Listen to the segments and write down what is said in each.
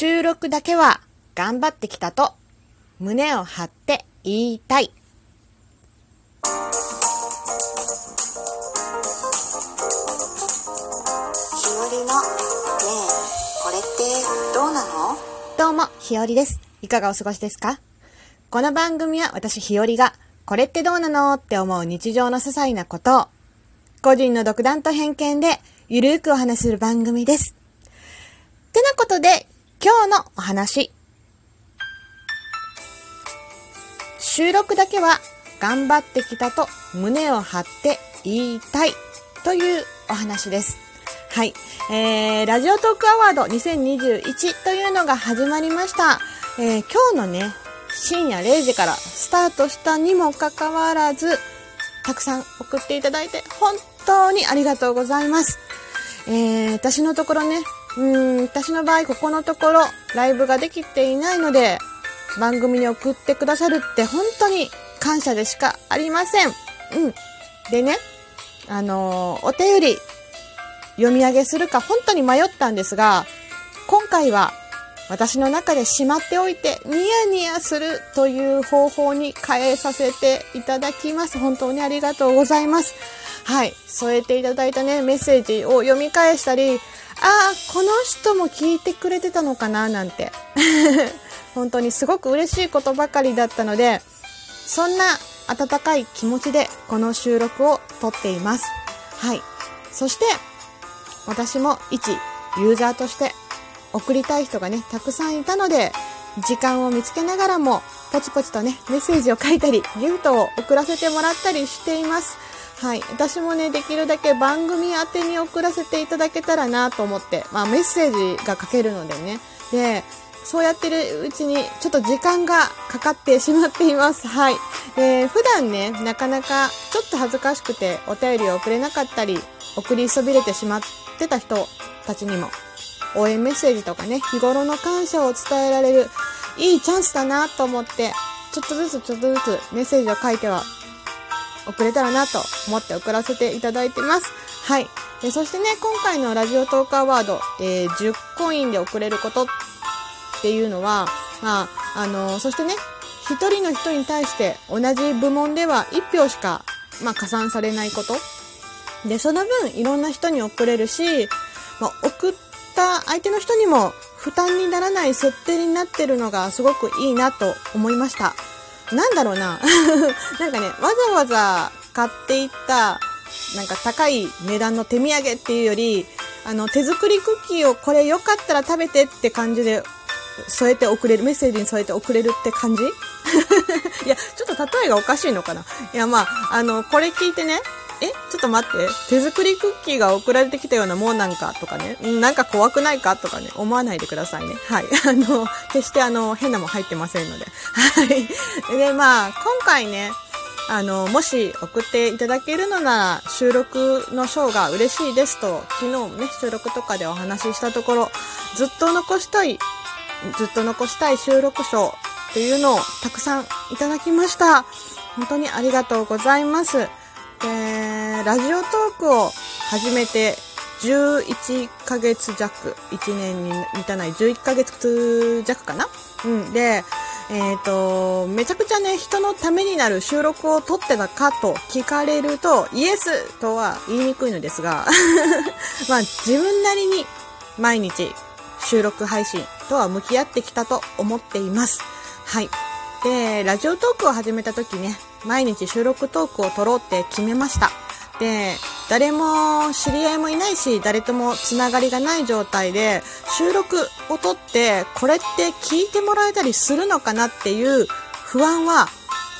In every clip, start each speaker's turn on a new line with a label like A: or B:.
A: 収録だけは頑張ってきたと胸を張って言いたい。
B: ひよりのねえこれってどうなの？
A: どうも、ひよりです。いかがお過ごしですか？この番組は私ひよりが、これってどうなのって思う日常の些細なことを、個人の独断と偏見で、ゆるーくお話しする番組です。てなことで、今日のお話。収録だけは頑張ってきたと胸を張って言いたいというお話です。はい。えー、ラジオトークアワード2021というのが始まりました。えー、今日のね、深夜0時からスタートしたにもかかわらず、たくさん送っていただいて本当にありがとうございます。えー、私のところね、うーん、私の場合ここのところライブができていないので、番組に送ってくださるって本当に感謝でしかありません。うん。でね、あのーお便り読み上げするか本当に迷ったんですが、今回は私の中でしまっておいてニヤニヤするという方法に変えさせていただきます。本当にありがとうございます。はい。添えていただいたね、メッセージを読み返したり、ああ、この人も聞いてくれてたのかななんて。本当にすごく嬉しいことばかりだったので、そんな温かい気持ちでこの収録を撮っています。はい。そして、私も一ユーザーとして送りたい人がね、たくさんいたので、時間を見つけながらも、ポチポチとね、メッセージを書いたり、ギフトを送らせてもらったりしています。はい。私もね、できるだけ番組宛てに送らせていただけたらなと思って、まあメッセージが書けるのでね。で、そうやってるうちに、ちょっと時間がかかってしまっています。はい。で、普段ね、なかなかちょっと恥ずかしくてお便りを送れなかったり、送りそびれてしまってた人たちにも、応援メッセージとかね、日頃の感謝を伝えられる、いいチャンスだなと思って、ちょっとずつちょっとずつメッセージを書いては送れたらなと思って送らせていただいてます。はい。でそしてね、今回のラジオトークアワード、えー10コインで送れることっていうのは、まあ、あのそしてね、一人の人に対して同じ部門では1票しか、まあ、加算されないこと。で、その分、いろんな人に送れるし、まあ、送った相手の人にも負担にならない設定になってるのがすごくいいなと思いました。なんだろうな。なんかね、わざわざ買っていった、なんか高い値段の手土産っていうより、あの、手作りクッキーをこれよかったら食べてって感じで添えて送れる、メッセージに添えて送れるって感じ？いや、ちょっと例えがおかしいのかないや、まあ、あの、これ聞いてね、えちょっと待って。手作りクッキーが送られてきたようなもんなんかとかね。なんか怖くないかとかね。思わないでくださいね。はい。あの、決してあの、変なもん入ってませんので。はい。で、まあ、今回ね、あの、もし送っていただけるのなら、収録の賞が嬉しいですと、昨日ね、収録とかでお話ししたところ、ずっと残したい、ずっと残したい収録賞っていうのをたくさんいただきました。本当にありがとうございます。で、ラジオトークを始めて11ヶ月弱、1年に満たない11ヶ月弱かな？うん。で、えっ、と、めちゃくちゃね、人のためになる収録を撮ってたかと聞かれると、イエスとは言いにくいのですが、まあ自分なりに毎日収録配信とは向き合ってきたと思っています。はい。で、ラジオトークを始めた時ね、毎日収録トークを撮ろうって決めました。で、誰も知り合いもいないし、誰ともつながりがない状態で、収録を撮って、これって聞いてもらえたりするのかなっていう不安は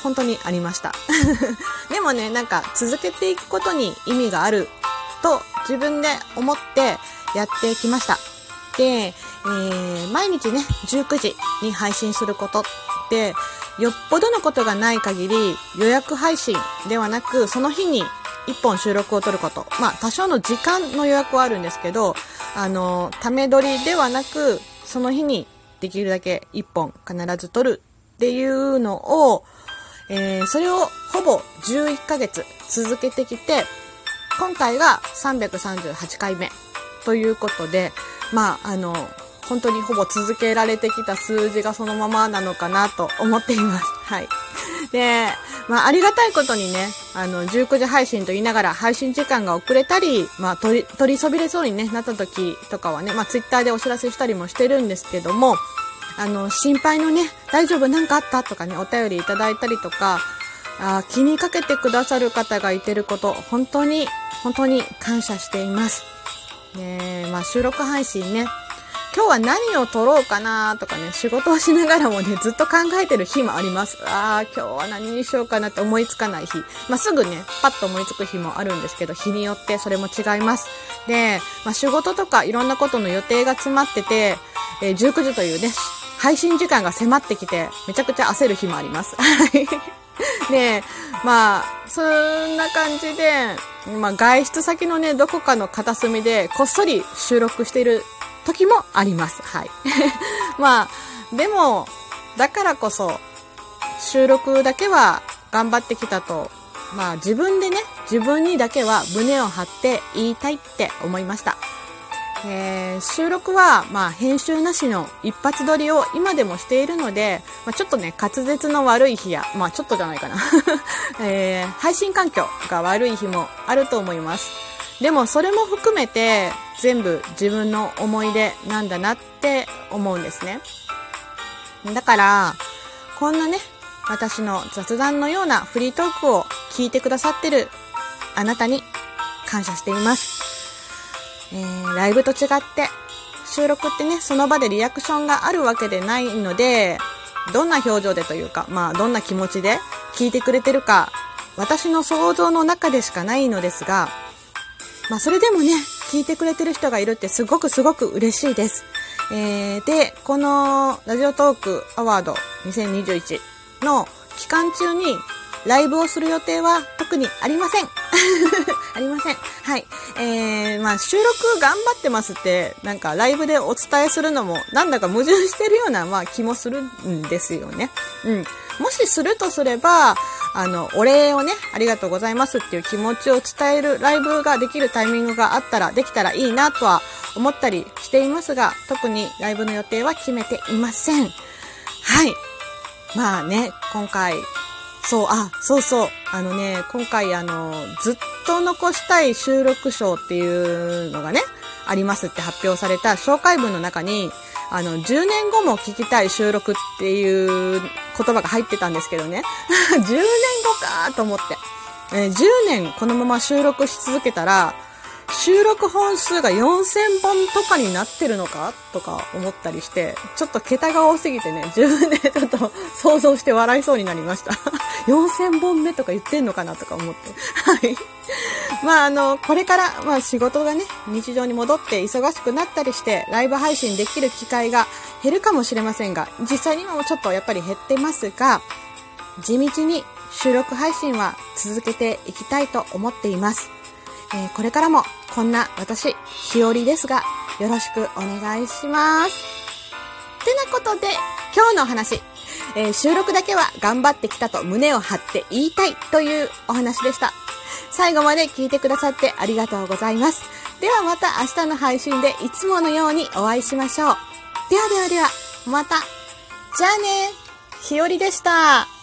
A: 本当にありました。でもね、なんか続けていくことに意味があると自分で思ってやってきました。で、えー毎日ね、19時に配信することって、よっぽどのことがない限り予約配信ではなく、その日に1本収録を取ること。まあ、多少の時間の予約はあるんですけど、あの、ため撮りではなく、その日にできるだけ1本必ず撮るっていうのを、えーそれをほぼ11ヶ月続けてきて、今回が338回目ということで、まあ、あの、本当にほぼ続けられてきた数字がそのままなのかなと思っています。はい。で、まあ、ありがたいことにね、あの、19時配信と言いながら配信時間が遅れたり、まあ、取り、取りそびれそうに、ね、なった時とかはね、まあ、ツイッターでお知らせしたりもしてるんですけども、あの、心配のね、大丈夫なんかあったとかね、お便りいただいたりとか、あ気にかけてくださる方がいてること、本当に、本当に感謝しています。ねまあ、収録配信ね、今日は何を撮ろうかなとかね、仕事をしながらもね、ずっと考えてる日もあります。ああ、今日は何にしようかなって思いつかない日。まあ、すぐね、パッと思いつく日もあるんですけど、日によってそれも違います。で、まあ、仕事とかいろんなことの予定が詰まってて、えー、19時というね、配信時間が迫ってきて、めちゃくちゃ焦る日もあります。はい。で、まあ、そんな感じで、まあ、外出先のね、どこかの片隅でこっそり収録している時もあります。はい。まあ、でも、だからこそ、収録だけは頑張ってきたと、まあ自分でね、自分にだけは胸を張って言いたいって思いました。えー、収録は、まあ、編集なしの一発撮りを今でもしているので、まあ、ちょっとね、滑舌の悪い日や、まあ、ちょっとじゃないかな、えー、配信環境が悪い日もあると思います。でも、それも含めて、全部自分の思い出なんだなって思うんですね。だから、こんなね、私の雑談のようなフリートークを聞いてくださってるあなたに感謝しています。えー、ライブと違って収録ってね、その場でリアクションがあるわけでないので、どんな表情でというか、まあ、どんな気持ちで聞いてくれてるか、私の想像の中でしかないのですが、まあ、それでもね、聞いてくれてる人がいるってすごくすごく嬉しいです。えー、で、このラジオトークアワード2021の期間中にライブをする予定は特にありません。ありません。はい。えー、まあ、収録頑張ってますって、なんかライブでお伝えするのも、なんだか矛盾してるような、まあ、気もするんですよね。うん。もしするとすれば、あの、お礼をね、ありがとうございますっていう気持ちを伝えるライブができるタイミングがあったら、できたらいいなとは思ったりしていますが、特にライブの予定は決めていません。はい。まあね、今回、そう、あ、そうそう。あのね、今回あの、ずっと残したい収録賞っていうのがね、ありますって発表された紹介文の中に、あの、10年後も聞きたい収録っていう言葉が入ってたんですけどね。10年後かと思って。えー、10年このまま収録し続けたら、収録本数が4000本とかになってるのかとか思ったりして、ちょっと桁が多すぎてね、自分でちょっと想像して笑いそうになりました。4000本目とか言ってんのかなとか思って。はい。まああの、これから、まあ仕事がね、日常に戻って忙しくなったりして、ライブ配信できる機会が減るかもしれませんが、実際にもちょっとやっぱり減ってますが、地道に収録配信は続けていきたいと思っています。えー、これからもこんな私、日和ですが、よろしくお願いします。ってなことで、今日のお話、えー、収録だけは頑張ってきたと胸を張って言いたいというお話でした。最後まで聞いてくださってありがとうございます。ではまた明日の配信でいつものようにお会いしましょう。ではではでは、また。じゃあね、ひよりでした。